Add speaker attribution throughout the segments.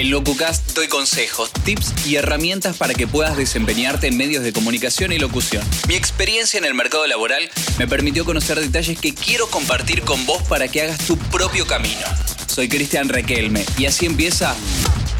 Speaker 1: En LocuCast doy consejos, tips y herramientas para que puedas desempeñarte en medios de comunicación y locución. Mi experiencia en el mercado laboral me permitió conocer detalles que quiero compartir con vos para que hagas tu propio camino. Soy Cristian Requelme y así empieza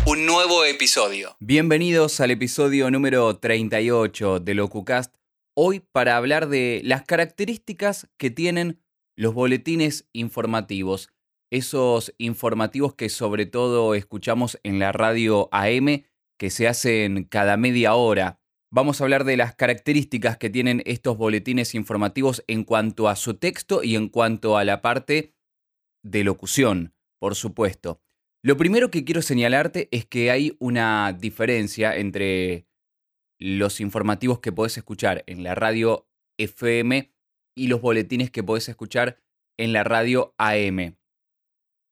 Speaker 1: un nuevo episodio. Bienvenidos al episodio número 38 de LocuCast. Hoy para hablar de las características que tienen los boletines informativos esos informativos que sobre todo escuchamos en la radio AM, que se hacen cada media hora. Vamos a hablar de las características que tienen estos boletines informativos en cuanto a su texto y en cuanto a la parte de locución, por supuesto. Lo primero que quiero señalarte es que hay una diferencia entre los informativos que podés escuchar en la radio FM y los boletines que podés escuchar en la radio AM.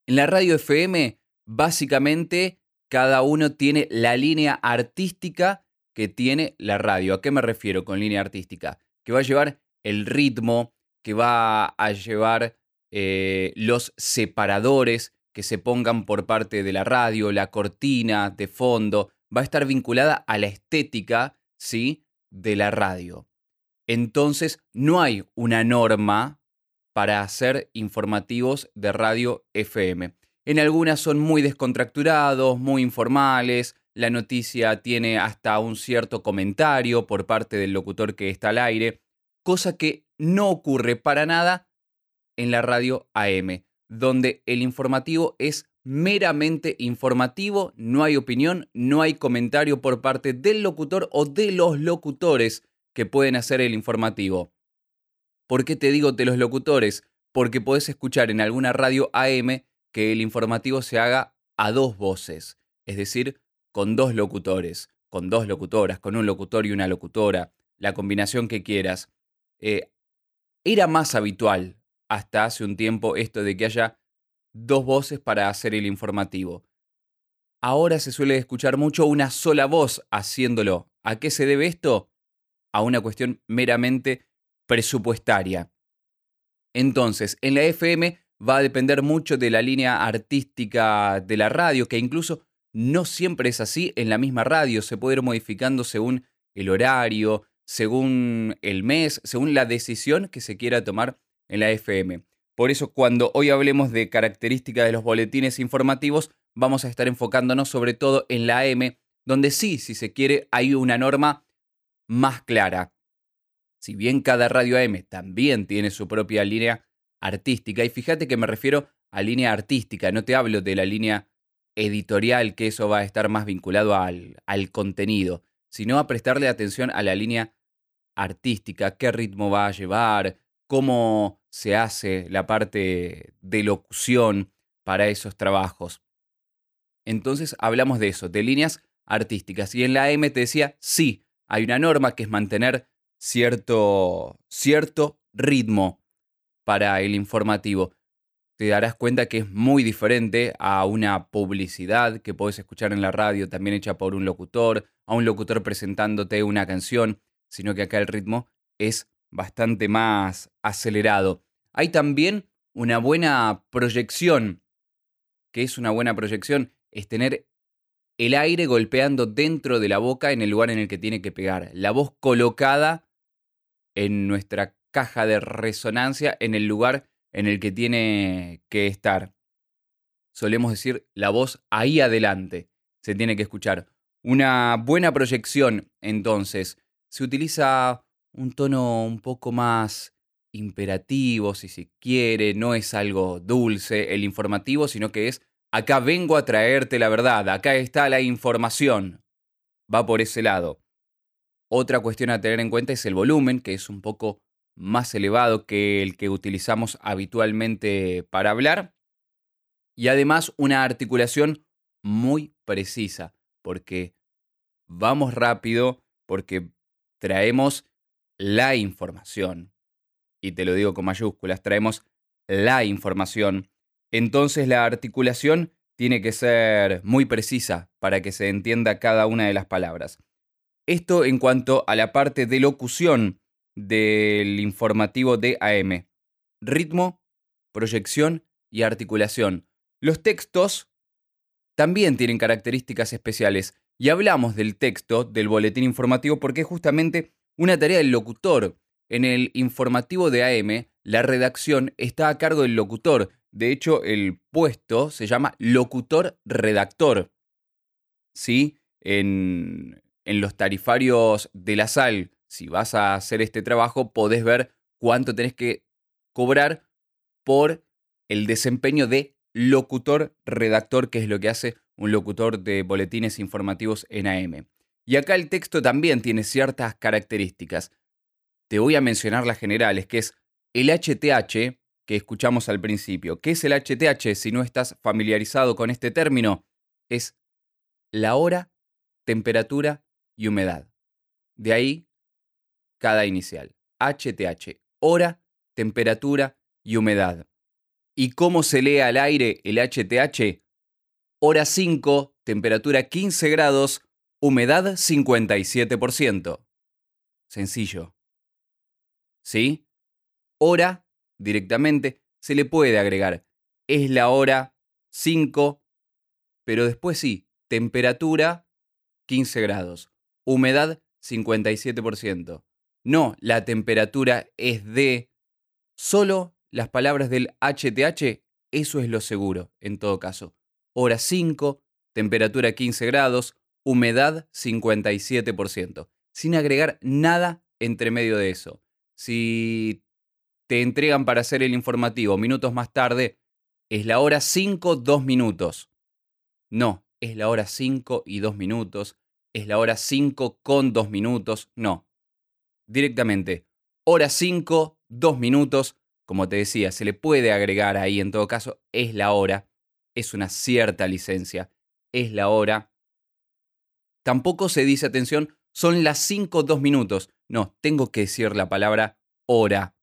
Speaker 1: En la radio FM, básicamente, cada uno tiene la línea artística que tiene la radio. ¿A qué me refiero con línea artística? Que va a llevar el ritmo, que va a llevar eh, los separadores que se pongan por parte de la radio, la cortina de fondo, va a estar vinculada a la estética, ¿sí? De la radio. Entonces, no hay una norma para hacer informativos de radio FM. En algunas son muy descontracturados, muy informales, la noticia tiene hasta un cierto comentario por parte del locutor que está al aire, cosa que no ocurre para nada en la radio AM, donde el informativo es meramente informativo, no hay opinión, no hay comentario por parte del locutor o de los locutores que pueden hacer el informativo. ¿Por qué te digo de los locutores? Porque podés escuchar en alguna radio AM que el informativo se haga a dos voces, es decir, con dos locutores, con dos locutoras, con un locutor y una locutora, la combinación que quieras. Eh, era más habitual hasta hace un tiempo esto de que haya dos voces para hacer el informativo. Ahora se suele escuchar mucho una sola voz haciéndolo. ¿A qué se debe esto? A una cuestión meramente presupuestaria. Entonces, en la FM va a depender mucho de la línea artística de la radio, que incluso no siempre es así en la misma radio, se puede ir modificando según el horario, según el mes, según la decisión que se quiera tomar en la FM. Por eso cuando hoy hablemos de características de los boletines informativos, vamos a estar enfocándonos sobre todo en la AM, donde sí, si se quiere, hay una norma más clara si bien cada radio AM también tiene su propia línea artística, y fíjate que me refiero a línea artística, no te hablo de la línea editorial, que eso va a estar más vinculado al, al contenido, sino a prestarle atención a la línea artística, qué ritmo va a llevar, cómo se hace la parte de locución para esos trabajos. Entonces hablamos de eso, de líneas artísticas. Y en la AM te decía, sí, hay una norma que es mantener cierto, cierto ritmo para el informativo. Te darás cuenta que es muy diferente a una publicidad que puedes escuchar en la radio, también hecha por un locutor, a un locutor presentándote una canción, sino que acá el ritmo es bastante más acelerado. Hay también una buena proyección. que es una buena proyección? Es tener el aire golpeando dentro de la boca en el lugar en el que tiene que pegar. La voz colocada en nuestra caja de resonancia en el lugar en el que tiene que estar. Solemos decir la voz ahí adelante. Se tiene que escuchar. Una buena proyección, entonces, se utiliza un tono un poco más imperativo, si se quiere, no es algo dulce el informativo, sino que es, acá vengo a traerte la verdad, acá está la información. Va por ese lado. Otra cuestión a tener en cuenta es el volumen, que es un poco más elevado que el que utilizamos habitualmente para hablar. Y además una articulación muy precisa, porque vamos rápido, porque traemos la información. Y te lo digo con mayúsculas, traemos la información. Entonces la articulación tiene que ser muy precisa para que se entienda cada una de las palabras. Esto en cuanto a la parte de locución del informativo de AM. Ritmo, proyección y articulación. Los textos también tienen características especiales. Y hablamos del texto del boletín informativo porque es justamente una tarea del locutor. En el informativo de AM, la redacción está a cargo del locutor. De hecho, el puesto se llama locutor-redactor. ¿Sí? En, en los tarifarios de la sal, si vas a hacer este trabajo, podés ver cuánto tenés que cobrar por el desempeño de locutor-redactor, que es lo que hace un locutor de boletines informativos en AM. Y acá el texto también tiene ciertas características. Te voy a mencionar las generales, que es el HTH, que escuchamos al principio. ¿Qué es el HTH si no estás familiarizado con este término? Es la hora, temperatura y humedad. De ahí cada inicial. HTH, hora, temperatura y humedad. ¿Y cómo se lee al aire el HTH? Hora 5, temperatura 15 grados, humedad 57%. Sencillo. ¿Sí? Hora, directamente, se le puede agregar. Es la hora 5, pero después sí, temperatura 15 grados, humedad 57%. No, la temperatura es de solo las palabras del HTH, eso es lo seguro, en todo caso. Hora 5, temperatura 15 grados, humedad 57%, sin agregar nada entre medio de eso. Si te entregan para hacer el informativo minutos más tarde, es la hora 5, 2 minutos. No, es la hora 5 y 2 minutos, es la hora 5 con 2 minutos, no. Directamente, hora 5, 2 minutos, como te decía, se le puede agregar ahí, en todo caso, es la hora, es una cierta licencia, es la hora. Tampoco se dice, atención, son las 5, 2 minutos. No, tengo que decir la palabra hora,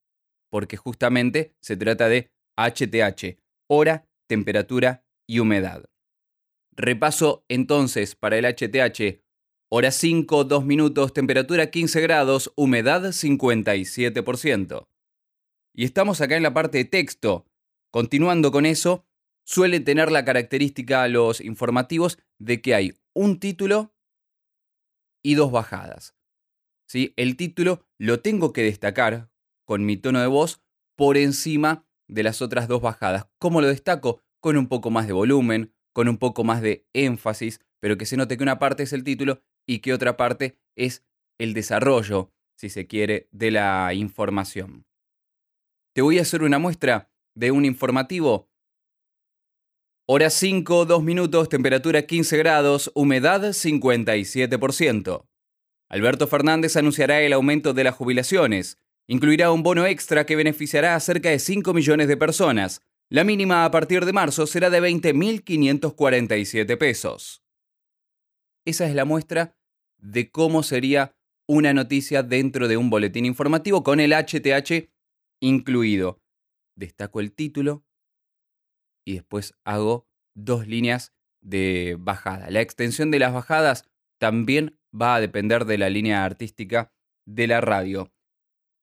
Speaker 1: porque justamente se trata de HTH, hora, temperatura y humedad. Repaso entonces para el HTH, hora 5, 2 minutos, temperatura 15 grados, humedad 57%. Y estamos acá en la parte de texto. Continuando con eso, suele tener la característica los informativos de que hay un título y dos bajadas. ¿Sí? El título lo tengo que destacar con mi tono de voz por encima de las otras dos bajadas. ¿Cómo lo destaco? Con un poco más de volumen, con un poco más de énfasis, pero que se note que una parte es el título y que otra parte es el desarrollo, si se quiere, de la información. Te voy a hacer una muestra de un informativo. Hora 5, 2 minutos, temperatura 15 grados, humedad 57%. Alberto Fernández anunciará el aumento de las jubilaciones. Incluirá un bono extra que beneficiará a cerca de 5 millones de personas. La mínima a partir de marzo será de 20.547 pesos. Esa es la muestra de cómo sería una noticia dentro de un boletín informativo con el HTH incluido. Destaco el título y después hago dos líneas de bajada. La extensión de las bajadas también va a depender de la línea artística de la radio.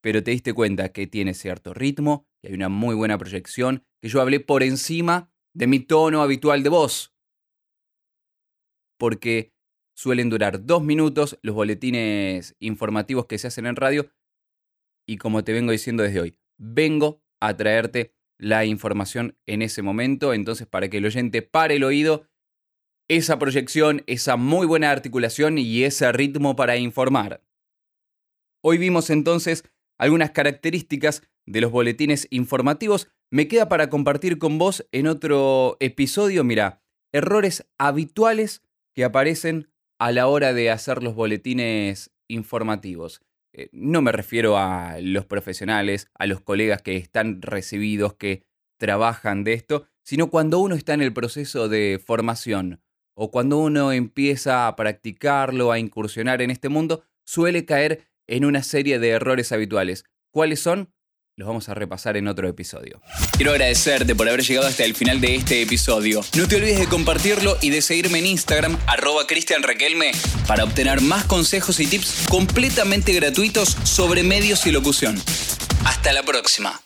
Speaker 1: Pero te diste cuenta que tiene cierto ritmo, que hay una muy buena proyección, que yo hablé por encima de mi tono habitual de voz. Porque suelen durar dos minutos los boletines informativos que se hacen en radio y como te vengo diciendo desde hoy, vengo a traerte la información en ese momento, entonces para que el oyente pare el oído, esa proyección, esa muy buena articulación y ese ritmo para informar. Hoy vimos entonces algunas características de los boletines informativos. Me queda para compartir con vos en otro episodio, mira, errores habituales que aparecen a la hora de hacer los boletines informativos. Eh, no me refiero a los profesionales, a los colegas que están recibidos, que trabajan de esto, sino cuando uno está en el proceso de formación o cuando uno empieza a practicarlo, a incursionar en este mundo, suele caer en una serie de errores habituales. ¿Cuáles son? Los vamos a repasar en otro episodio. Quiero agradecerte por haber llegado hasta el final de este episodio. No te olvides de compartirlo y de seguirme en Instagram, arroba cristianraquelme, para obtener más consejos y tips completamente gratuitos sobre medios y locución. Hasta la próxima.